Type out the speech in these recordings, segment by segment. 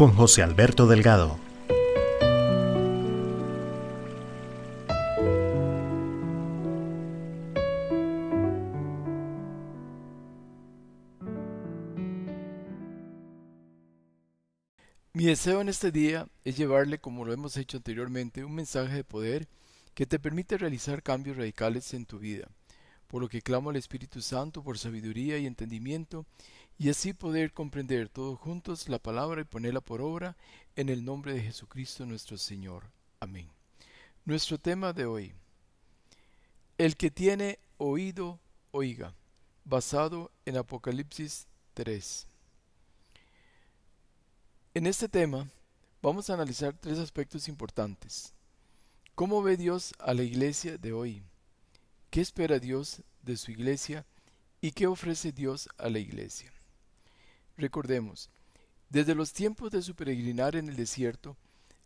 Con José Alberto Delgado. Mi deseo en este día es llevarle, como lo hemos hecho anteriormente, un mensaje de poder que te permite realizar cambios radicales en tu vida, por lo que clamo al Espíritu Santo por sabiduría y entendimiento, y así poder comprender todos juntos la palabra y ponerla por obra en el nombre de Jesucristo nuestro Señor. Amén. Nuestro tema de hoy. El que tiene oído, oiga, basado en Apocalipsis 3. En este tema vamos a analizar tres aspectos importantes. ¿Cómo ve Dios a la iglesia de hoy? ¿Qué espera Dios de su iglesia? ¿Y qué ofrece Dios a la iglesia? Recordemos, desde los tiempos de su peregrinar en el desierto,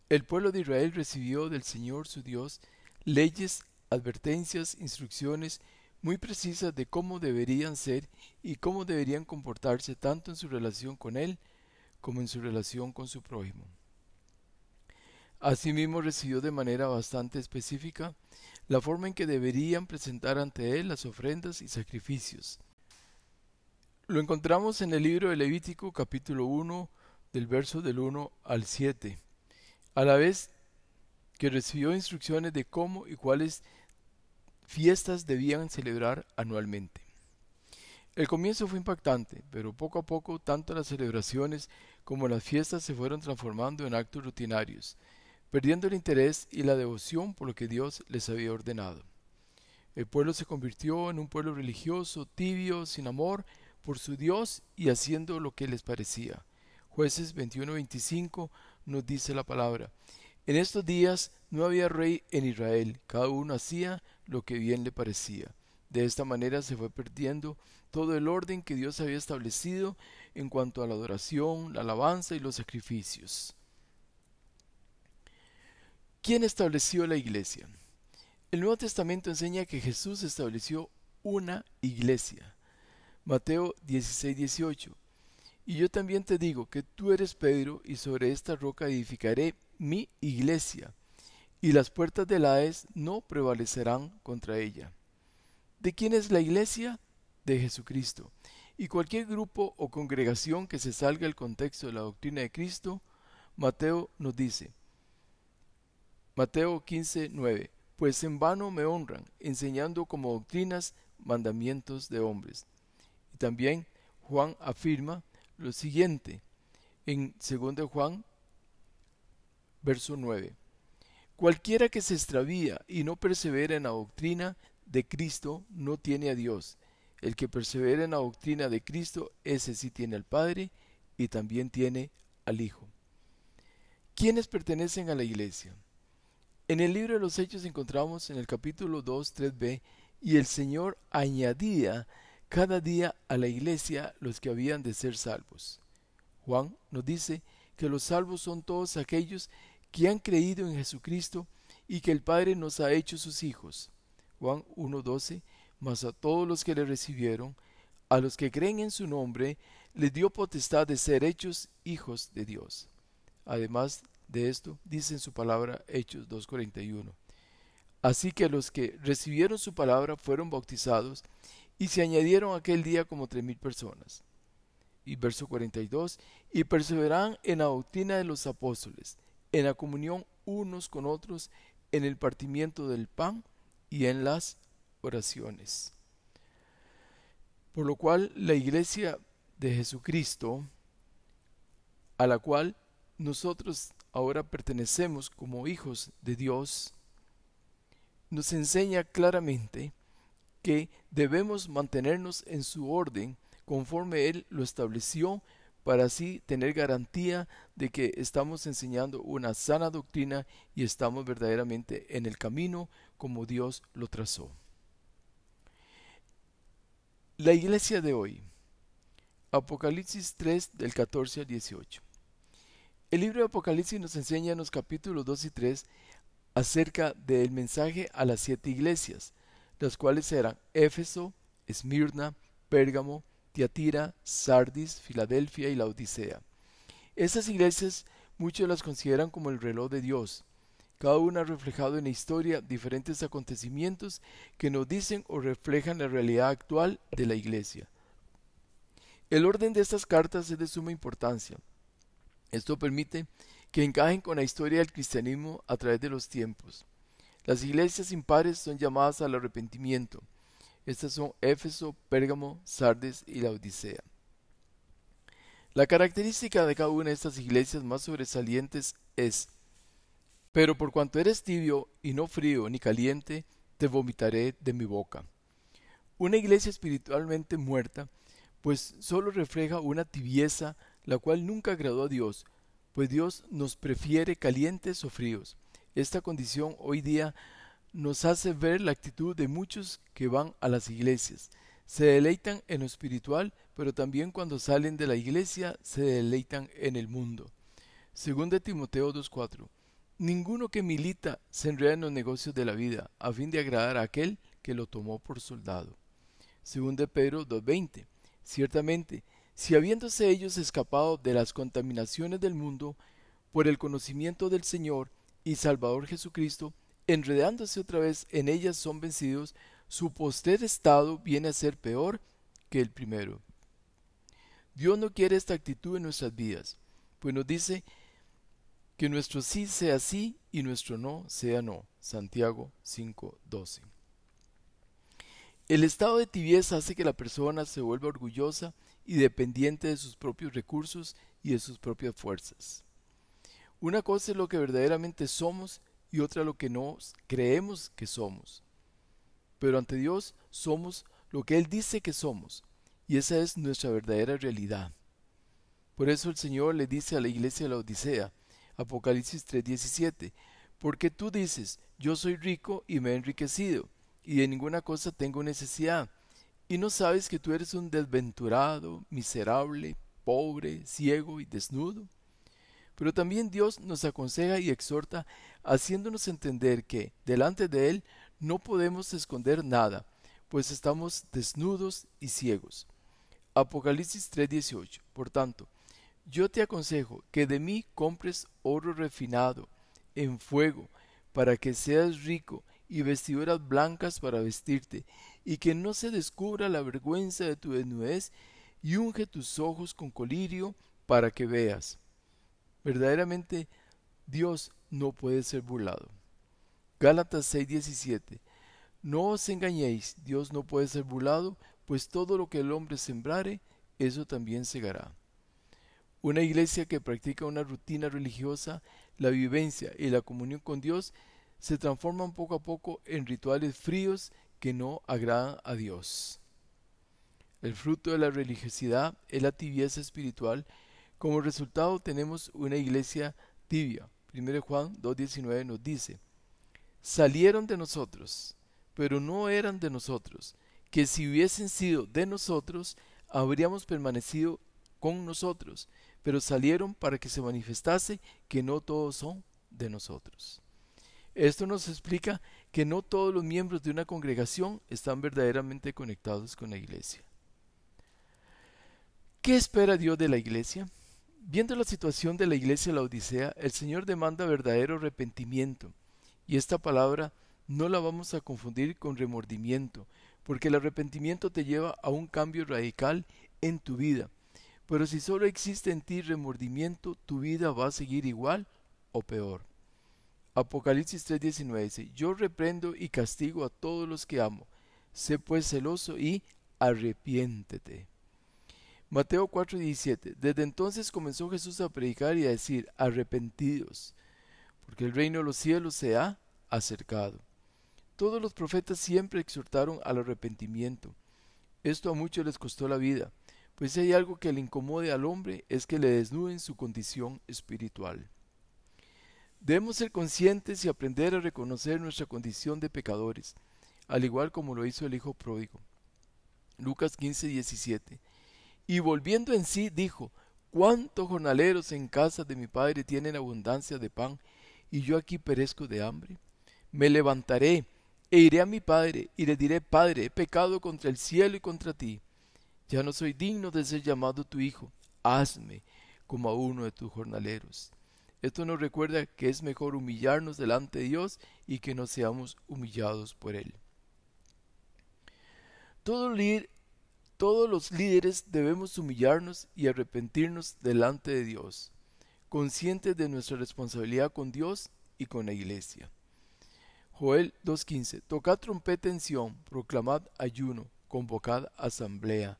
el pueblo de Israel recibió del Señor su Dios leyes, advertencias, instrucciones muy precisas de cómo deberían ser y cómo deberían comportarse tanto en su relación con Él como en su relación con su prójimo. Asimismo recibió de manera bastante específica la forma en que deberían presentar ante Él las ofrendas y sacrificios. Lo encontramos en el libro de Levítico capítulo 1 del verso del 1 al 7, a la vez que recibió instrucciones de cómo y cuáles fiestas debían celebrar anualmente. El comienzo fue impactante, pero poco a poco tanto las celebraciones como las fiestas se fueron transformando en actos rutinarios, perdiendo el interés y la devoción por lo que Dios les había ordenado. El pueblo se convirtió en un pueblo religioso, tibio, sin amor por su Dios y haciendo lo que les parecía. Jueces 21-25 nos dice la palabra. En estos días no había rey en Israel, cada uno hacía lo que bien le parecía. De esta manera se fue perdiendo todo el orden que Dios había establecido en cuanto a la adoración, la alabanza y los sacrificios. ¿Quién estableció la iglesia? El Nuevo Testamento enseña que Jesús estableció una iglesia. Mateo 16, 18. Y yo también te digo que tú eres Pedro y sobre esta roca edificaré mi iglesia, y las puertas del Hades no prevalecerán contra ella. ¿De quién es la iglesia? De Jesucristo. Y cualquier grupo o congregación que se salga del contexto de la doctrina de Cristo, Mateo nos dice, Mateo 15, 9, pues en vano me honran, enseñando como doctrinas mandamientos de hombres. Y también Juan afirma lo siguiente en 2 Juan, verso 9. Cualquiera que se extravía y no persevera en la doctrina de Cristo no tiene a Dios. El que persevera en la doctrina de Cristo, ese sí tiene al Padre y también tiene al Hijo. ¿Quiénes pertenecen a la iglesia? En el libro de los Hechos encontramos en el capítulo 2, 3b, y el Señor añadía cada día a la iglesia los que habían de ser salvos. Juan nos dice que los salvos son todos aquellos que han creído en Jesucristo y que el Padre nos ha hecho sus hijos. Juan 1.12, mas a todos los que le recibieron, a los que creen en su nombre, les dio potestad de ser hechos hijos de Dios. Además de esto, dice en su palabra Hechos 2.41. Así que los que recibieron su palabra fueron bautizados y se añadieron aquel día como tres mil personas. Y verso 42, y perseveran en la doctrina de los apóstoles, en la comunión unos con otros, en el partimiento del pan y en las oraciones. Por lo cual la iglesia de Jesucristo, a la cual nosotros ahora pertenecemos como hijos de Dios, nos enseña claramente que debemos mantenernos en su orden conforme Él lo estableció para así tener garantía de que estamos enseñando una sana doctrina y estamos verdaderamente en el camino como Dios lo trazó. La iglesia de hoy. Apocalipsis 3 del 14 al 18. El libro de Apocalipsis nos enseña en los capítulos 2 y 3 acerca del mensaje a las siete iglesias, las cuales eran Éfeso, Esmirna, Pérgamo, Tiatira, Sardis, Filadelfia y la Odisea. Estas iglesias muchos las consideran como el reloj de Dios. Cada una ha reflejado en la historia diferentes acontecimientos que nos dicen o reflejan la realidad actual de la iglesia. El orden de estas cartas es de suma importancia. Esto permite que encajen con la historia del cristianismo a través de los tiempos. Las iglesias impares son llamadas al arrepentimiento, estas son Éfeso, Pérgamo, Sardes y la Odisea. La característica de cada una de estas iglesias más sobresalientes es, pero por cuanto eres tibio y no frío ni caliente, te vomitaré de mi boca. Una iglesia espiritualmente muerta, pues solo refleja una tibieza la cual nunca agradó a Dios, pues Dios nos prefiere calientes o fríos. Esta condición hoy día nos hace ver la actitud de muchos que van a las iglesias. Se deleitan en lo espiritual, pero también cuando salen de la iglesia se deleitan en el mundo. Según de Timoteo 2.4. Ninguno que milita se enreda en los negocios de la vida, a fin de agradar a aquel que lo tomó por soldado. Según de Pedro 2.20. Ciertamente, si habiéndose ellos escapado de las contaminaciones del mundo, por el conocimiento del Señor y Salvador Jesucristo, enredándose otra vez en ellas son vencidos, su postrer estado viene a ser peor que el primero. Dios no quiere esta actitud en nuestras vidas, pues nos dice que nuestro sí sea sí y nuestro no sea no. Santiago 5:12. El estado de tibieza hace que la persona se vuelva orgullosa y dependiente de sus propios recursos y de sus propias fuerzas. Una cosa es lo que verdaderamente somos y otra lo que nos creemos que somos. Pero ante Dios somos lo que Él dice que somos, y esa es nuestra verdadera realidad. Por eso el Señor le dice a la iglesia de la Odisea, Apocalipsis 3:17, porque tú dices, yo soy rico y me he enriquecido, y de ninguna cosa tengo necesidad, y no sabes que tú eres un desventurado, miserable, pobre, ciego y desnudo. Pero también Dios nos aconseja y exhorta haciéndonos entender que delante de Él no podemos esconder nada, pues estamos desnudos y ciegos. Apocalipsis 3:18. Por tanto, yo te aconsejo que de mí compres oro refinado en fuego, para que seas rico, y vestiduras blancas para vestirte, y que no se descubra la vergüenza de tu desnudez, y unge tus ojos con colirio para que veas. Verdaderamente Dios no puede ser burlado. Gálatas 6:17 No os engañéis, Dios no puede ser burlado, pues todo lo que el hombre sembrare, eso también segará. Una iglesia que practica una rutina religiosa, la vivencia y la comunión con Dios se transforman poco a poco en rituales fríos que no agradan a Dios. El fruto de la religiosidad es la tibieza espiritual como resultado tenemos una iglesia tibia. 1 Juan 2.19 nos dice, salieron de nosotros, pero no eran de nosotros, que si hubiesen sido de nosotros, habríamos permanecido con nosotros, pero salieron para que se manifestase que no todos son de nosotros. Esto nos explica que no todos los miembros de una congregación están verdaderamente conectados con la iglesia. ¿Qué espera Dios de la iglesia? Viendo la situación de la iglesia de la Odisea, el Señor demanda verdadero arrepentimiento. Y esta palabra no la vamos a confundir con remordimiento, porque el arrepentimiento te lleva a un cambio radical en tu vida. Pero si solo existe en ti remordimiento, tu vida va a seguir igual o peor. Apocalipsis 3:19 dice, yo reprendo y castigo a todos los que amo. Sé pues celoso y arrepiéntete. Mateo 4:17. Desde entonces comenzó Jesús a predicar y a decir, arrepentidos, porque el reino de los cielos se ha acercado. Todos los profetas siempre exhortaron al arrepentimiento. Esto a muchos les costó la vida, pues si hay algo que le incomode al hombre es que le desnuden su condición espiritual. Debemos ser conscientes y aprender a reconocer nuestra condición de pecadores, al igual como lo hizo el Hijo pródigo. Lucas 15, 17. Y volviendo en sí, dijo, ¿Cuántos jornaleros en casa de mi padre tienen abundancia de pan, y yo aquí perezco de hambre? Me levantaré e iré a mi padre, y le diré, Padre, he pecado contra el cielo y contra ti. Ya no soy digno de ser llamado tu hijo. Hazme como a uno de tus jornaleros. Esto nos recuerda que es mejor humillarnos delante de Dios y que no seamos humillados por Él. Todos los líderes debemos humillarnos y arrepentirnos delante de Dios, conscientes de nuestra responsabilidad con Dios y con la iglesia. Joel 2.15 Tocad trompeta en Sión, proclamad ayuno, convocad asamblea.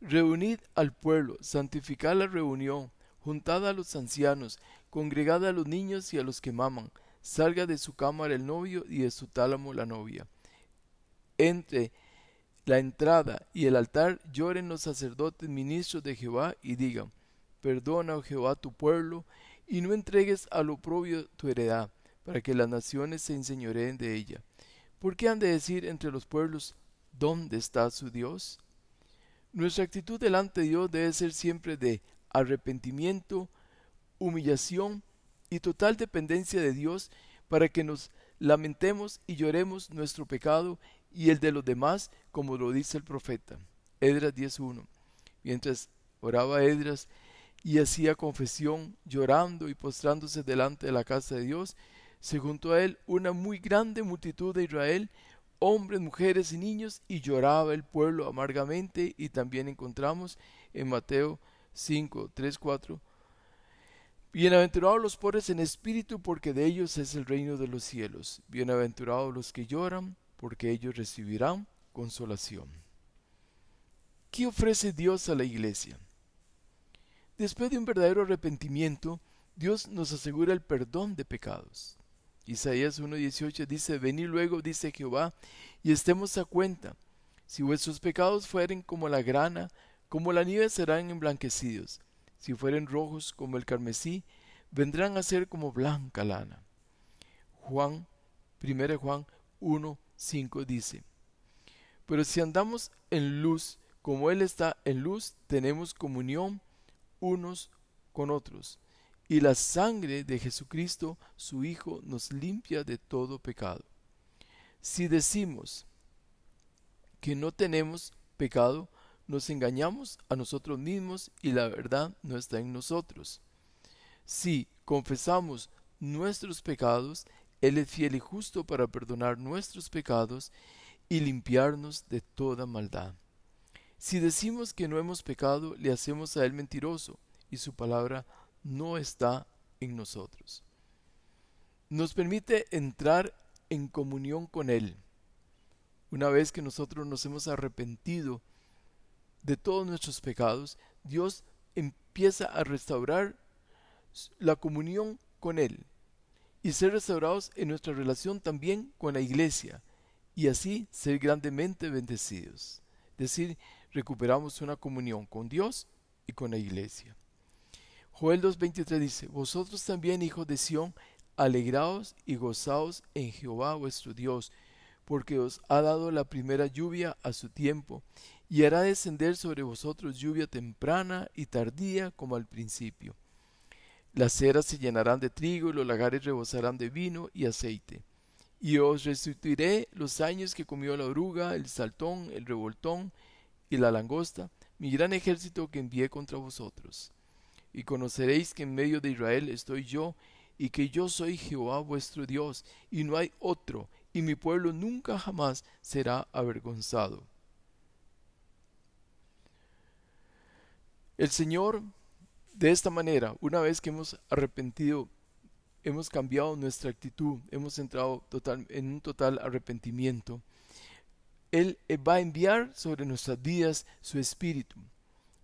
Reunid al pueblo, santificad la reunión, juntad a los ancianos, congregad a los niños y a los que maman, salga de su cámara el novio y de su tálamo la novia. Entre la entrada y el altar lloren los sacerdotes ministros de Jehová y digan, Perdona, oh Jehová, tu pueblo, y no entregues al oprobio tu heredad para que las naciones se enseñoreen de ella. ¿Por qué han de decir entre los pueblos, ¿dónde está su Dios? Nuestra actitud delante de Dios debe ser siempre de arrepentimiento, humillación y total dependencia de Dios para que nos lamentemos y lloremos nuestro pecado y el de los demás, como lo dice el profeta. Edras 10.1. Mientras oraba Edras y hacía confesión, llorando y postrándose delante de la casa de Dios, se juntó a él una muy grande multitud de Israel, hombres, mujeres y niños, y lloraba el pueblo amargamente, y también encontramos en Mateo 5, 3, 4, Bienaventurados los pobres en espíritu, porque de ellos es el reino de los cielos. Bienaventurados los que lloran, porque ellos recibirán consolación. ¿Qué ofrece Dios a la iglesia? Después de un verdadero arrepentimiento, Dios nos asegura el perdón de pecados. Isaías 1.18 dice, Venid luego, dice Jehová, y estemos a cuenta. Si vuestros pecados fueren como la grana, como la nieve serán emblanquecidos. Si fueren rojos como el carmesí, vendrán a ser como blanca lana. Juan, 1 Juan 1.5 dice, Pero si andamos en luz, como Él está en luz, tenemos comunión unos con otros y la sangre de Jesucristo, su Hijo, nos limpia de todo pecado. Si decimos que no tenemos pecado, nos engañamos a nosotros mismos y la verdad no está en nosotros. Si confesamos nuestros pecados, Él es fiel y justo para perdonar nuestros pecados y limpiarnos de toda maldad. Si decimos que no hemos pecado, le hacemos a Él mentiroso y su palabra no está en nosotros. Nos permite entrar en comunión con Él. Una vez que nosotros nos hemos arrepentido de todos nuestros pecados, Dios empieza a restaurar la comunión con Él y ser restaurados en nuestra relación también con la iglesia y así ser grandemente bendecidos. Es decir, recuperamos una comunión con Dios y con la iglesia. Joel 2.23 dice, Vosotros también, hijos de Sión, alegraos y gozaos en Jehová vuestro Dios, porque os ha dado la primera lluvia a su tiempo, y hará descender sobre vosotros lluvia temprana y tardía como al principio. Las ceras se llenarán de trigo y los lagares rebosarán de vino y aceite. Y os restituiré los años que comió la oruga, el saltón, el revoltón y la langosta, mi gran ejército que envié contra vosotros y conoceréis que en medio de Israel estoy yo, y que yo soy Jehová vuestro Dios, y no hay otro, y mi pueblo nunca jamás será avergonzado. El Señor, de esta manera, una vez que hemos arrepentido, hemos cambiado nuestra actitud, hemos entrado en un total arrepentimiento, Él va a enviar sobre nuestras vidas su Espíritu.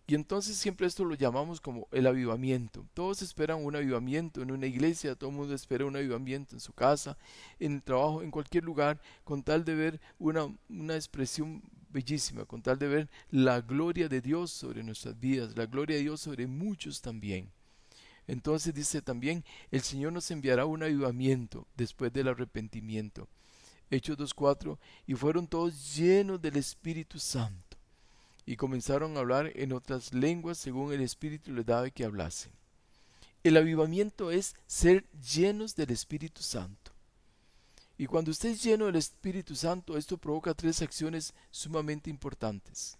Y entonces siempre esto lo llamamos como el avivamiento. Todos esperan un avivamiento en una iglesia, todo el mundo espera un avivamiento en su casa, en el trabajo, en cualquier lugar, con tal de ver una, una expresión bellísima con tal de ver la gloria de Dios sobre nuestras vidas, la gloria de Dios sobre muchos también. Entonces dice también, el Señor nos enviará un avivamiento después del arrepentimiento. Hechos 2.4, y fueron todos llenos del Espíritu Santo, y comenzaron a hablar en otras lenguas según el Espíritu les daba que hablasen. El avivamiento es ser llenos del Espíritu Santo. Y cuando usted es lleno del Espíritu Santo, esto provoca tres acciones sumamente importantes.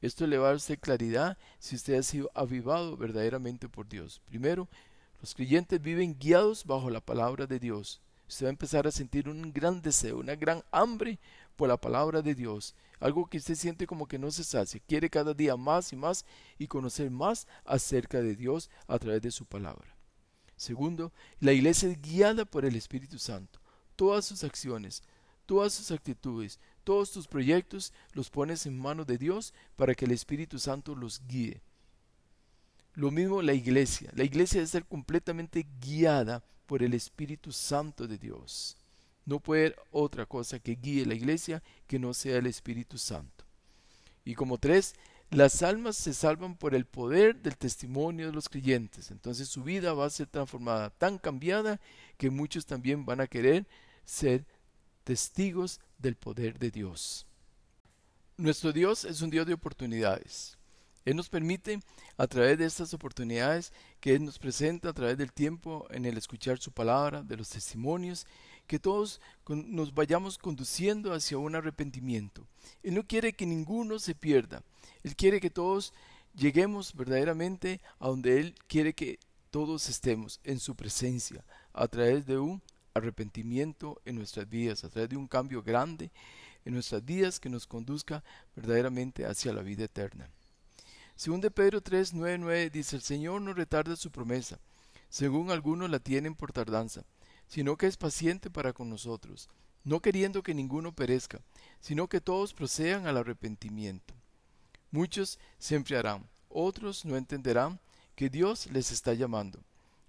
Esto le va a dar claridad si usted ha sido avivado verdaderamente por Dios. Primero, los creyentes viven guiados bajo la palabra de Dios. Usted va a empezar a sentir un gran deseo, una gran hambre por la palabra de Dios. Algo que usted siente como que no se sacia. Quiere cada día más y más y conocer más acerca de Dios a través de su palabra. Segundo, la iglesia es guiada por el Espíritu Santo. Todas sus acciones, todas sus actitudes, todos tus proyectos los pones en manos de Dios para que el Espíritu Santo los guíe. Lo mismo la iglesia. La iglesia debe ser completamente guiada por el Espíritu Santo de Dios. No puede haber otra cosa que guíe la iglesia que no sea el Espíritu Santo. Y como tres, las almas se salvan por el poder del testimonio de los creyentes. Entonces su vida va a ser transformada, tan cambiada, que muchos también van a querer ser testigos del poder de Dios. Nuestro Dios es un Dios de oportunidades. Él nos permite, a través de estas oportunidades que Él nos presenta, a través del tiempo en el escuchar su palabra, de los testimonios, que todos nos vayamos conduciendo hacia un arrepentimiento. Él no quiere que ninguno se pierda. Él quiere que todos lleguemos verdaderamente a donde Él quiere que todos estemos, en su presencia, a través de un arrepentimiento en nuestras vidas, a través de un cambio grande en nuestras vidas que nos conduzca verdaderamente hacia la vida eterna. Según de Pedro 3, 9, 9 dice, el Señor no retarda su promesa, según algunos la tienen por tardanza, sino que es paciente para con nosotros, no queriendo que ninguno perezca, sino que todos procedan al arrepentimiento. Muchos se enfriarán, otros no entenderán que Dios les está llamando.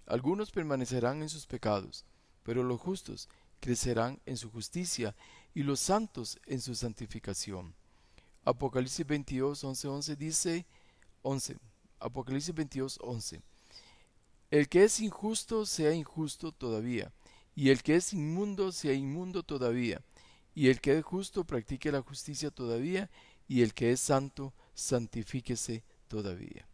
Algunos permanecerán en sus pecados, pero los justos crecerán en su justicia y los santos en su santificación. Apocalipsis 22, 11, 11 dice 11. Apocalipsis 22, 11. El que es injusto sea injusto todavía, y el que es inmundo sea inmundo todavía, y el que es justo practique la justicia todavía, y el que es santo santifíquese todavía.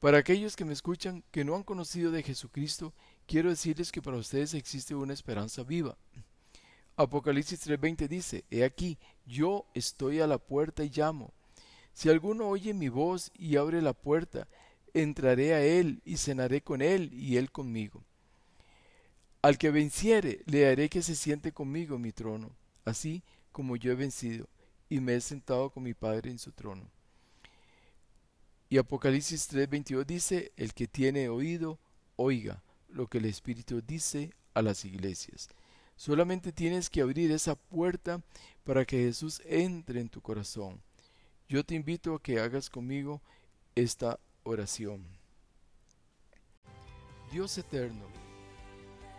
Para aquellos que me escuchan que no han conocido de Jesucristo, quiero decirles que para ustedes existe una esperanza viva. Apocalipsis 3:20 dice, He aquí, yo estoy a la puerta y llamo. Si alguno oye mi voz y abre la puerta, entraré a él y cenaré con él y él conmigo. Al que venciere, le haré que se siente conmigo en mi trono, así como yo he vencido y me he sentado con mi Padre en su trono. Y Apocalipsis 3:22 dice, el que tiene oído, oiga lo que el Espíritu dice a las iglesias. Solamente tienes que abrir esa puerta para que Jesús entre en tu corazón. Yo te invito a que hagas conmigo esta oración. Dios eterno,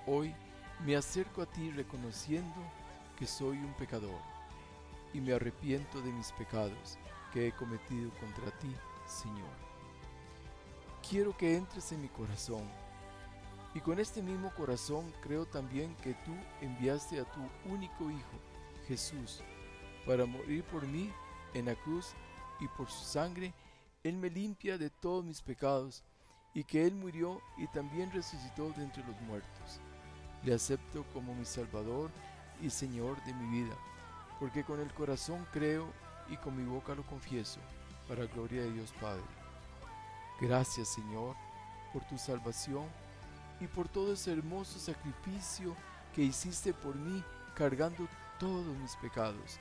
hoy me acerco a ti reconociendo que soy un pecador y me arrepiento de mis pecados que he cometido contra ti Señor. Quiero que entres en mi corazón. Y con este mismo corazón creo también que tú enviaste a tu único Hijo, Jesús, para morir por mí en la cruz y por su sangre Él me limpia de todos mis pecados y que Él murió y también resucitó de entre los muertos. Le acepto como mi Salvador y Señor de mi vida, porque con el corazón creo y con mi boca lo confieso para gloria de Dios Padre. Gracias Señor por tu salvación y por todo ese hermoso sacrificio que hiciste por mí cargando todos mis pecados,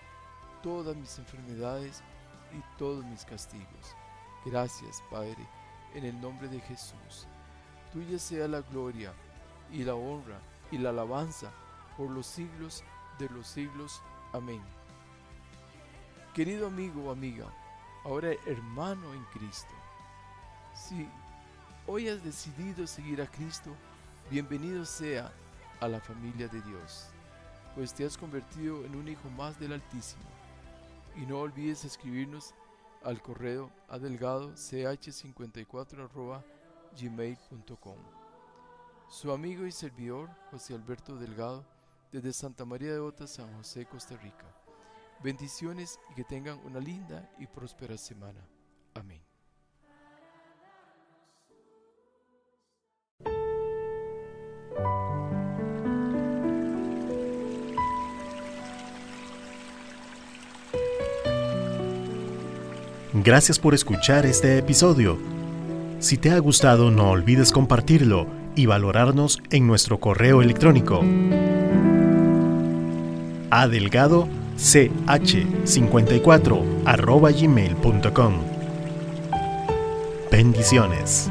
todas mis enfermedades y todos mis castigos. Gracias Padre, en el nombre de Jesús. Tuya sea la gloria y la honra y la alabanza por los siglos de los siglos. Amén. Querido amigo o amiga, ahora hermano en Cristo. Si hoy has decidido seguir a Cristo, bienvenido sea a la familia de Dios, pues te has convertido en un hijo más del Altísimo. y no olvides escribirnos al correo adelgado ch54 gmail.com. Su amigo y servidor José Alberto Delgado desde Santa María de Ota, San José, Costa Rica. Bendiciones y que tengan una linda y próspera semana. Amén. Gracias por escuchar este episodio. Si te ha gustado no olvides compartirlo y valorarnos en nuestro correo electrónico adelgado ch54 gmail.com. Bendiciones.